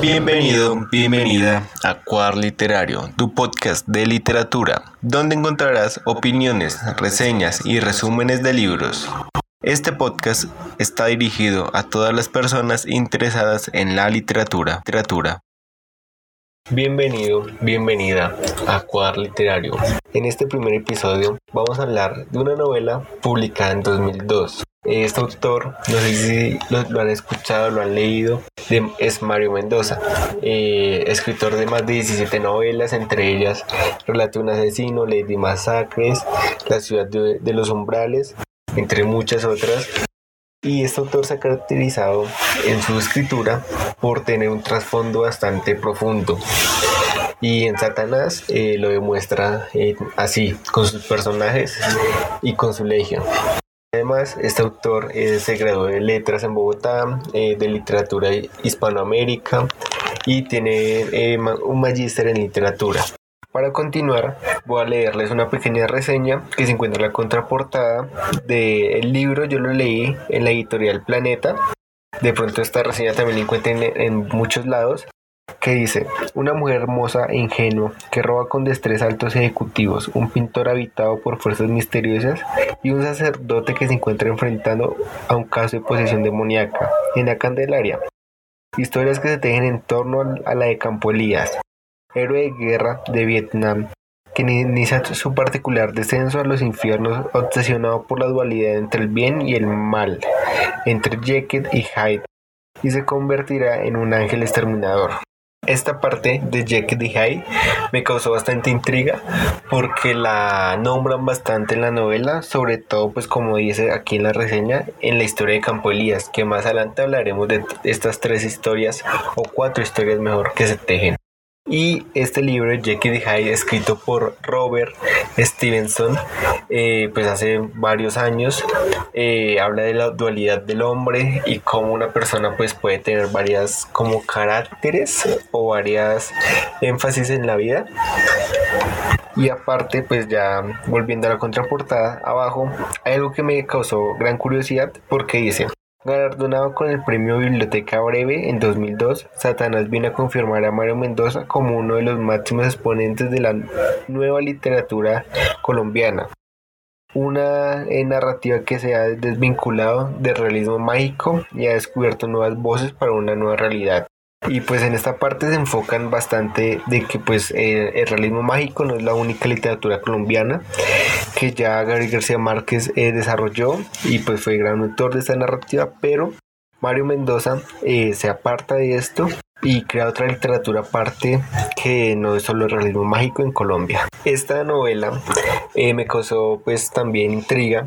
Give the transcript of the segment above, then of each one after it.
Bienvenido, bienvenida a Cuar Literario, tu podcast de literatura, donde encontrarás opiniones, reseñas y resúmenes de libros. Este podcast está dirigido a todas las personas interesadas en la literatura. literatura. Bienvenido, bienvenida a Cuadar Literario. En este primer episodio vamos a hablar de una novela publicada en 2002. Este autor, no sé si lo, han escuchado, lo han leído, es Mario Mendoza, eh, escritor de más de 17 novelas, entre ellas Relate un asesino, Lady Masacres, La ciudad de los umbrales, entre muchas otras. Y este autor se ha caracterizado en su escritura por tener un trasfondo bastante profundo. Y en Satanás eh, lo demuestra eh, así, con sus personajes y con su legión. Además, este autor eh, se graduó de letras en Bogotá, de literatura hispanoamérica y tiene un magíster en literatura. Para continuar, voy a leerles una pequeña reseña que se encuentra en la contraportada del libro. Yo lo leí en la editorial Planeta. De pronto esta reseña también la encuentran en, muchos lados que dice, una mujer hermosa e ingenua que roba con destreza altos ejecutivos, un pintor habitado por fuerzas misteriosas y un sacerdote que se encuentra enfrentando a un caso de posesión demoníaca en la Candelaria. Historias que se tejen en torno a la de Campo Elías, héroe de guerra de Vietnam, que inicia su particular descenso a los infiernos obsesionado por la dualidad entre el bien y el mal, entre Jekyll y Hyde, y se convertirá en un ángel exterminador. Esta parte de Jekyll y Hyde me causó bastante intriga porque la nombran bastante en la novela, sobre todo pues como dice aquí en la reseña, en la historia de Campo Elías, que más adelante hablaremos de estas tres historias o cuatro historias mejor que se tejen. Y este libro, Jekyll y Hyde, escrito por Robert Stevenson, eh, pues hace varios años, eh, habla de la dualidad del hombre y cómo una persona pues puede tener varias como caracteres o varias énfasis en la vida. Y aparte, pues ya volviendo a la contraportada, abajo hay algo que me causó gran curiosidad porque dice, Galardonado con el Premio Biblioteca Breve en 2002, Satanás viene a confirmar a Mario Mendoza como uno de los máximos exponentes de la nueva literatura colombiana. Una eh, narrativa que se ha desvinculado del realismo mágico y ha descubierto nuevas voces para una nueva realidad. Y pues en esta parte se enfocan bastante de que pues el realismo mágico no es la única literatura colombiana que ya Gabriel García Márquez eh, desarrolló y pues fue gran autor de esta narrativa, pero Mario Mendoza eh, se aparta de esto y crea otra literatura aparte que no es solo el realismo mágico en Colombia. Esta novela me causó pues también intriga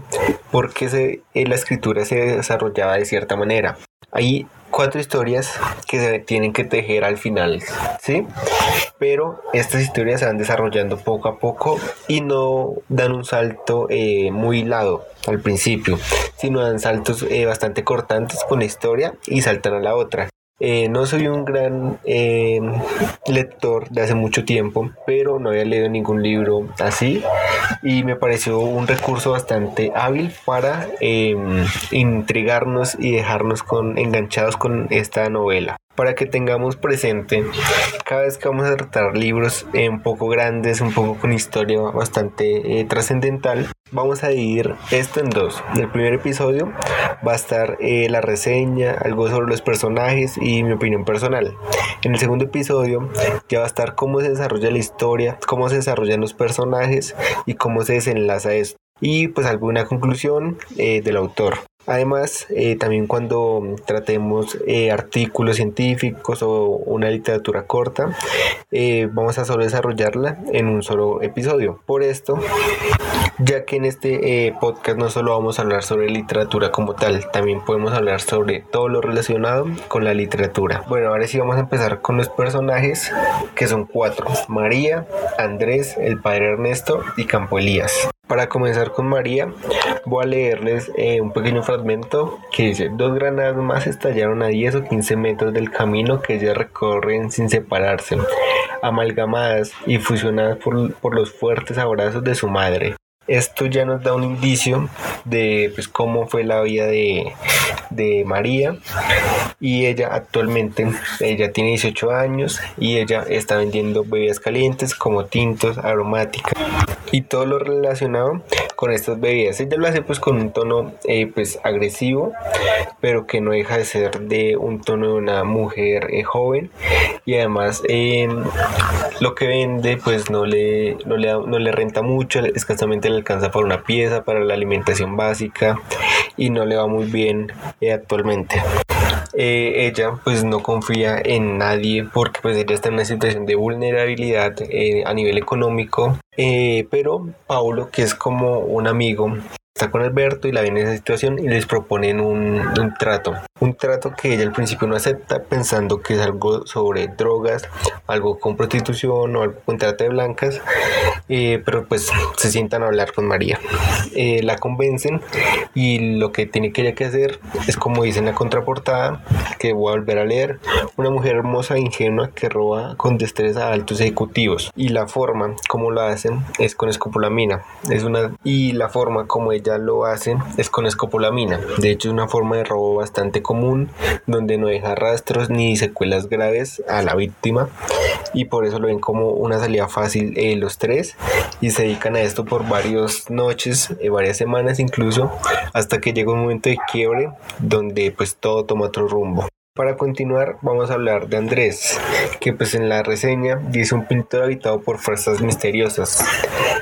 porque se, la escritura se desarrollaba de cierta manera. Ahí cuatro historias que se tienen que tejer al final, ¿sí? Pero estas historias se van desarrollando poco a poco y no dan un salto eh, muy hilado al principio, sino dan saltos eh, bastante cortantes con la historia y saltan a la otra. Eh, no soy un gran eh, lector de hace mucho tiempo, pero no había leído ningún libro así y me pareció un recurso bastante hábil para em, intrigarnos y dejarnos con, enganchados con esta novela para que tengamos presente cada vez que vamos a tratar libros un poco grandes, un poco con historia bastante eh, trascendental, vamos a dividir esto en dos. En el primer episodio va a estar eh, la reseña, algo sobre los personajes y mi opinión personal. En el segundo episodio ya va a estar cómo se desarrolla la historia, cómo se desarrollan los personajes y cómo se desenlaza esto. Y pues alguna conclusión eh, del autor. Además, eh, también cuando tratemos eh, artículos científicos o una literatura corta, eh, vamos a solo desarrollarla en un solo episodio. Por esto, ya que en este podcast no solo vamos a hablar sobre literatura como tal, también podemos hablar sobre todo lo relacionado con la literatura. Bueno, ahora sí vamos a empezar con los personajes, que son cuatro. María, Andrés, el padre Ernesto y Campo Elías. Para comenzar con María, voy a leerles un pequeño fragmento que dice, dos granadas más estallaron a 10 o 15 metros del camino que ellas recorren sin separarse, amalgamadas y fusionadas por, por los fuertes abrazos de su madre. Esto ya nos da un indicio de pues, cómo fue la vida de, de María y ella actualmente, ella tiene 18 años y ella está vendiendo bebidas calientes como tintos, aromáticas y todo lo relacionado con estas bebidas. Ella lo hace pues con un tono eh, pues agresivo, pero que no deja de ser de un tono de una mujer eh, joven y además em, lo que vende pues no le, no le, no le renta mucho, escasamente le alcanza para una pieza, para la alimentación básica y no le va muy bien eh, actualmente. Eh, ella pues no confía en nadie porque pues ella está en una situación de vulnerabilidad eh, a nivel económico pero Paulo que es como un amigo está con Alberto y la ven en esa situación y les proponen un, un, trato. Un trato que ella al principio no acepta pensando que es algo sobre drogas, algo con prostitución o algo con trata de blancas, eh, pero pues se sientan a hablar con María. Eh, la convencen y lo que tiene que ella que hacer es como dice en la contraportada, que voy a volver a leer, una mujer hermosa e ingenua que roba con destreza a altos ejecutivos y la forma como lo hacen es con escopolamina. Es una y la forma como ella ya lo hacen es con escopolamina. De hecho es una forma de robo bastante común donde no deja rastros ni secuelas graves a la víctima y por eso lo ven como una salida fácil eh, los tres y se dedican a esto por varias noches, eh, varias semanas incluso hasta que llega un momento de quiebre donde pues todo toma otro rumbo. Para continuar vamos a hablar de Andrés, que pues en la reseña dice un pintor habitado por fuerzas misteriosas.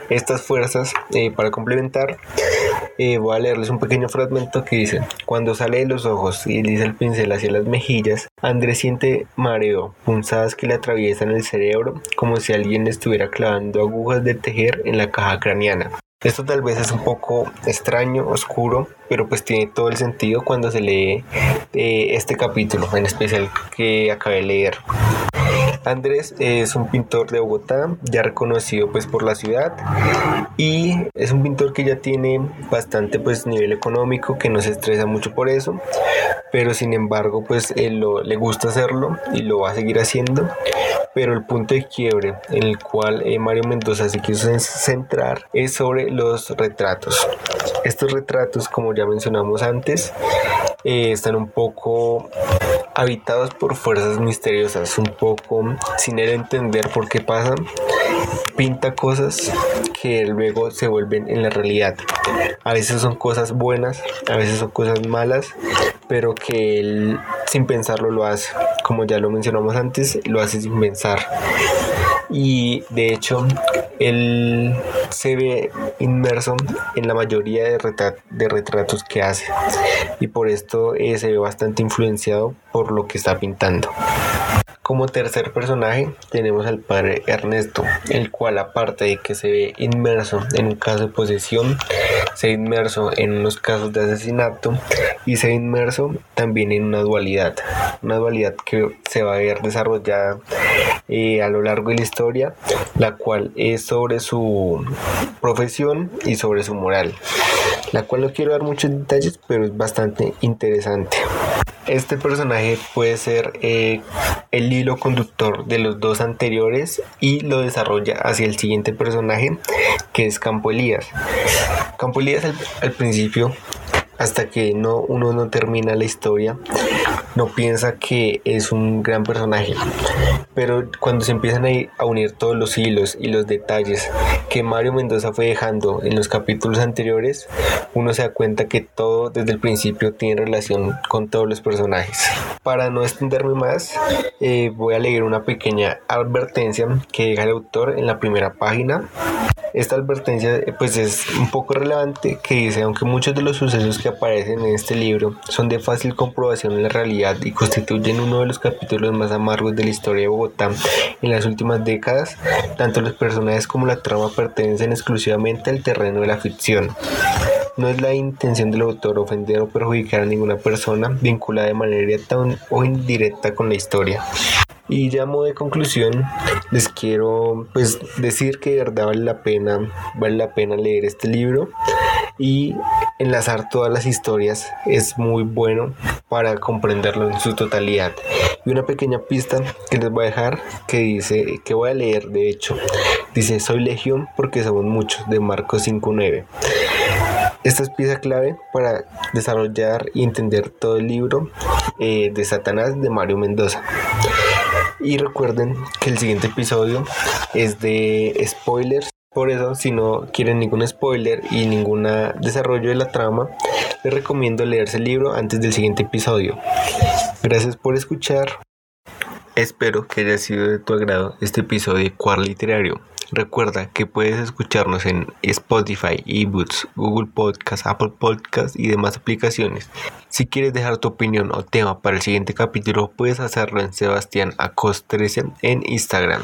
Estas fuerzas, eh, para complementar, voy a leerles un pequeño fragmento que dice, cuando sale de los ojos y dice el pincel hacia las mejillas, Andrés siente mareo, punzadas que le atraviesan el cerebro como si alguien estuviera clavando agujas de tejer en la caja craneana. Esto tal vez es un poco extraño, oscuro, pero pues tiene todo el sentido cuando se lee eh, este capítulo, en especial que acabé de leer. Andrés es un pintor de Bogotá, ya reconocido pues por la ciudad y es un pintor que ya tiene bastante pues nivel económico, que no se estresa mucho por eso, pero sin embargo pues él le gusta hacerlo y lo va a seguir haciendo pero el punto de quiebre en el cual eh, Mario Mendoza se quiso centrar es sobre los retratos. Estos retratos, como ya mencionamos antes, eh, están un poco habitados por fuerzas misteriosas, un poco sin él entender por qué pasan, pinta cosas que luego se vuelven en la realidad. A veces son cosas buenas, a veces son cosas malas, pero que él sin pensarlo lo hace. Como ya lo mencionamos antes, lo hace sin pensar. Y de hecho, él se ve inmerso en la mayoría de, retratos que hace. Y por esto eh, se ve bastante influenciado por lo que está pintando. Como tercer personaje tenemos al padre Ernesto, el cual aparte de que se ve inmerso en un caso de posesión, se ve inmerso en unos casos de asesinato y se ve inmerso también en una dualidad, una dualidad que se va a ver desarrollada eh, a lo largo de la historia, la cual es sobre su profesión y sobre su moral, la cual no quiero dar muchos detalles, pero es bastante interesante. Este personaje puede ser eh, el hilo conductor de los dos anteriores y lo desarrolla hacia el siguiente personaje que es Campo Elías. Campo Elías al principio hasta que no, uno no termina la historia, no piensa que es un gran personaje. Pero cuando se empiezan a, unir todos los hilos y los detalles que Mario Mendoza fue dejando en los capítulos anteriores, uno se da cuenta que todo desde el principio tiene relación con todos los personajes. Para no extenderme más, eh, voy a leer una pequeña advertencia que deja el autor en la primera página esta advertencia eh, pues es un poco relevante que dice, aunque muchos de los sucesos que aparecen en este libro son de fácil comprobación en la realidad y constituyen uno de los capítulos más amargos de la historia de Bogotá en las últimas décadas, tanto los personajes como la trama pertenecen exclusivamente al terreno de la ficción. No es la intención del autor ofender o perjudicar a ninguna persona vinculada de manera directa o indirecta con la historia. Y ya modo de conclusión, les quiero pues decir que de verdad vale la pena, vale la pena leer este libro y enlazar todas las historias es muy bueno para comprenderlo en su totalidad. Y una pequeña pista que les voy a dejar que dice, que voy a leer de hecho, dice soy legión porque somos muchos de Marcos 5.9. Esta es pieza clave para desarrollar y entender todo el libro eh, de Satanás de Mario Mendoza. Y recuerden que el siguiente episodio es de spoilers. Por eso, si no quieren ningún spoiler y ningún desarrollo de la trama, les recomiendo leerse el libro antes del siguiente episodio. Gracias por escuchar. Espero que haya sido de tu agrado este episodio de Cuar Literario. Recuerda que puedes escucharnos en Spotify, eBooks, Google Podcast, Apple Podcast y demás aplicaciones. Si quieres dejar tu opinión o tema para el siguiente capítulo, puedes hacerlo en Sebastián Acost 13 en Instagram.